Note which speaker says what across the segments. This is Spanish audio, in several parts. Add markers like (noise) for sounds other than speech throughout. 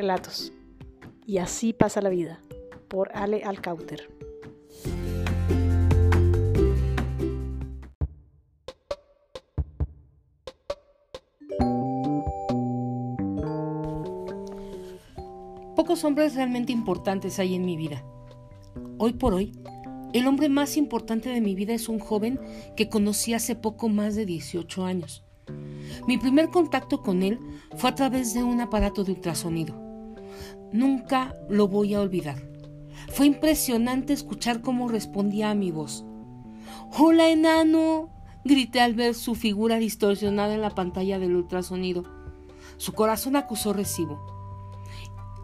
Speaker 1: relatos. Y así pasa la vida, por Ale Alcauter.
Speaker 2: Pocos hombres realmente importantes hay en mi vida. Hoy por hoy, el hombre más importante de mi vida es un joven que conocí hace poco más de 18 años. Mi primer contacto con él fue a través de un aparato de ultrasonido. Nunca lo voy a olvidar. Fue impresionante escuchar cómo respondía a mi voz. Hola, enano, grité al ver su figura distorsionada en la pantalla del ultrasonido. Su corazón acusó recibo.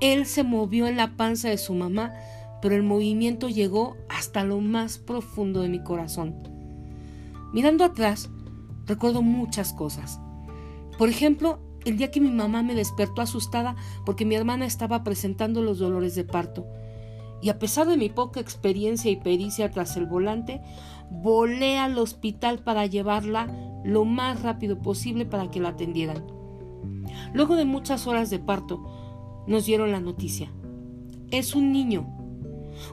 Speaker 2: Él se movió en la panza de su mamá pero el movimiento llegó hasta lo más profundo de mi corazón. Mirando atrás, recuerdo muchas cosas. Por ejemplo, el día que mi mamá me despertó asustada porque mi hermana estaba presentando los dolores de parto. Y a pesar de mi poca experiencia y pericia tras el volante, volé al hospital para llevarla lo más rápido posible para que la atendieran. Luego de muchas horas de parto, nos dieron la noticia. Es un niño,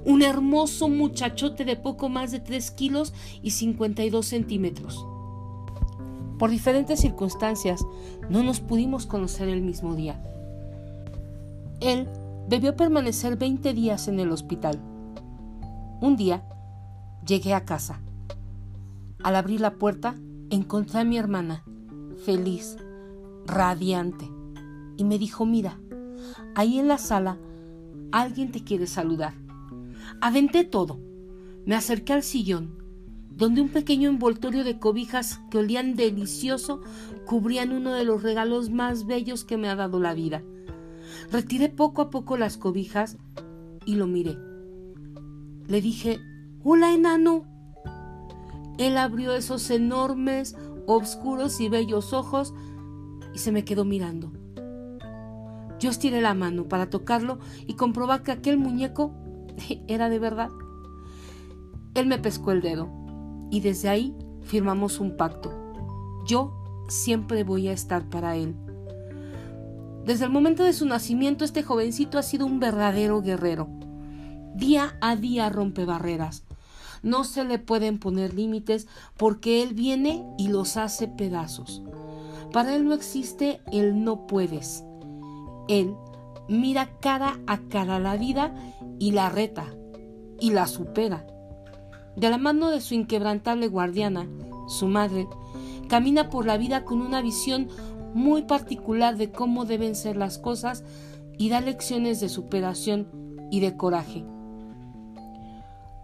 Speaker 2: un hermoso muchachote de poco más de 3 kilos y 52 centímetros. Por diferentes circunstancias, no nos pudimos conocer el mismo día. Él debió permanecer 20 días en el hospital. Un día, llegué a casa. Al abrir la puerta, encontré a mi hermana, feliz, radiante, y me dijo, mira, ahí en la sala alguien te quiere saludar. Aventé todo. Me acerqué al sillón, donde un pequeño envoltorio de cobijas que olían delicioso cubrían uno de los regalos más bellos que me ha dado la vida. Retiré poco a poco las cobijas y lo miré. Le dije, Hola, enano. Él abrió esos enormes, oscuros y bellos ojos y se me quedó mirando. Yo estiré la mano para tocarlo y comprobar que aquel muñeco (laughs) era de verdad. Él me pescó el dedo y desde ahí firmamos un pacto. Yo siempre voy a estar para él. Desde el momento de su nacimiento este jovencito ha sido un verdadero guerrero. Día a día rompe barreras. No se le pueden poner límites porque él viene y los hace pedazos. Para él no existe el no puedes. Él mira cara a cara la vida y la reta y la supera. De la mano de su inquebrantable guardiana, su madre, camina por la vida con una visión muy particular de cómo deben ser las cosas y da lecciones de superación y de coraje.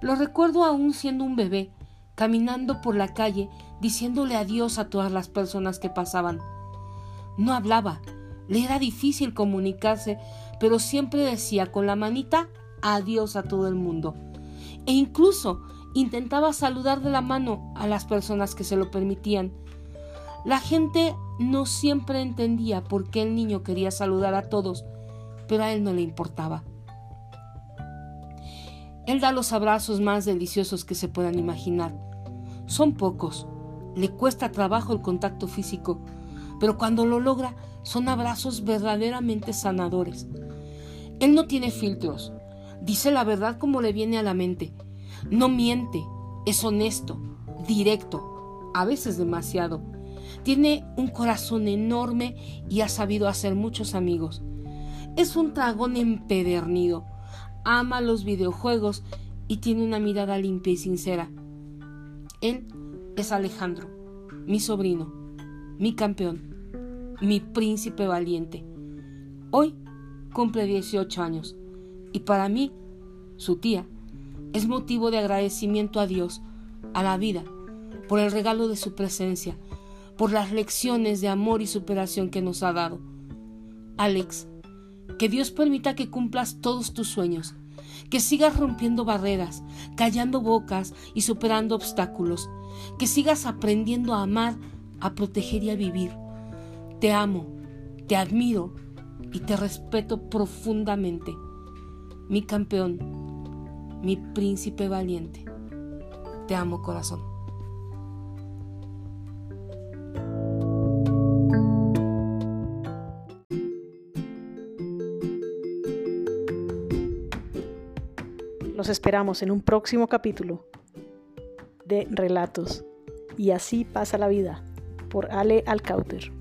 Speaker 2: Lo recuerdo aún siendo un bebé, caminando por la calle diciéndole adiós a todas las personas que pasaban. No hablaba, le era difícil comunicarse, pero siempre decía con la manita adiós a todo el mundo. E incluso intentaba saludar de la mano a las personas que se lo permitían. La gente no siempre entendía por qué el niño quería saludar a todos, pero a él no le importaba. Él da los abrazos más deliciosos que se puedan imaginar. Son pocos, le cuesta trabajo el contacto físico, pero cuando lo logra son abrazos verdaderamente sanadores. Él no tiene filtros, dice la verdad como le viene a la mente, no miente, es honesto, directo, a veces demasiado. Tiene un corazón enorme y ha sabido hacer muchos amigos. Es un dragón empedernido, ama los videojuegos y tiene una mirada limpia y sincera. Él es Alejandro, mi sobrino, mi campeón mi príncipe valiente. Hoy cumple 18 años y para mí, su tía, es motivo de agradecimiento a Dios, a la vida, por el regalo de su presencia, por las lecciones de amor y superación que nos ha dado. Alex, que Dios permita que cumplas todos tus sueños, que sigas rompiendo barreras, callando bocas y superando obstáculos, que sigas aprendiendo a amar, a proteger y a vivir te amo, te admiro y te respeto profundamente. Mi campeón, mi príncipe valiente. Te amo corazón.
Speaker 1: Los esperamos en un próximo capítulo de Relatos. Y así pasa la vida por Ale Alcauter.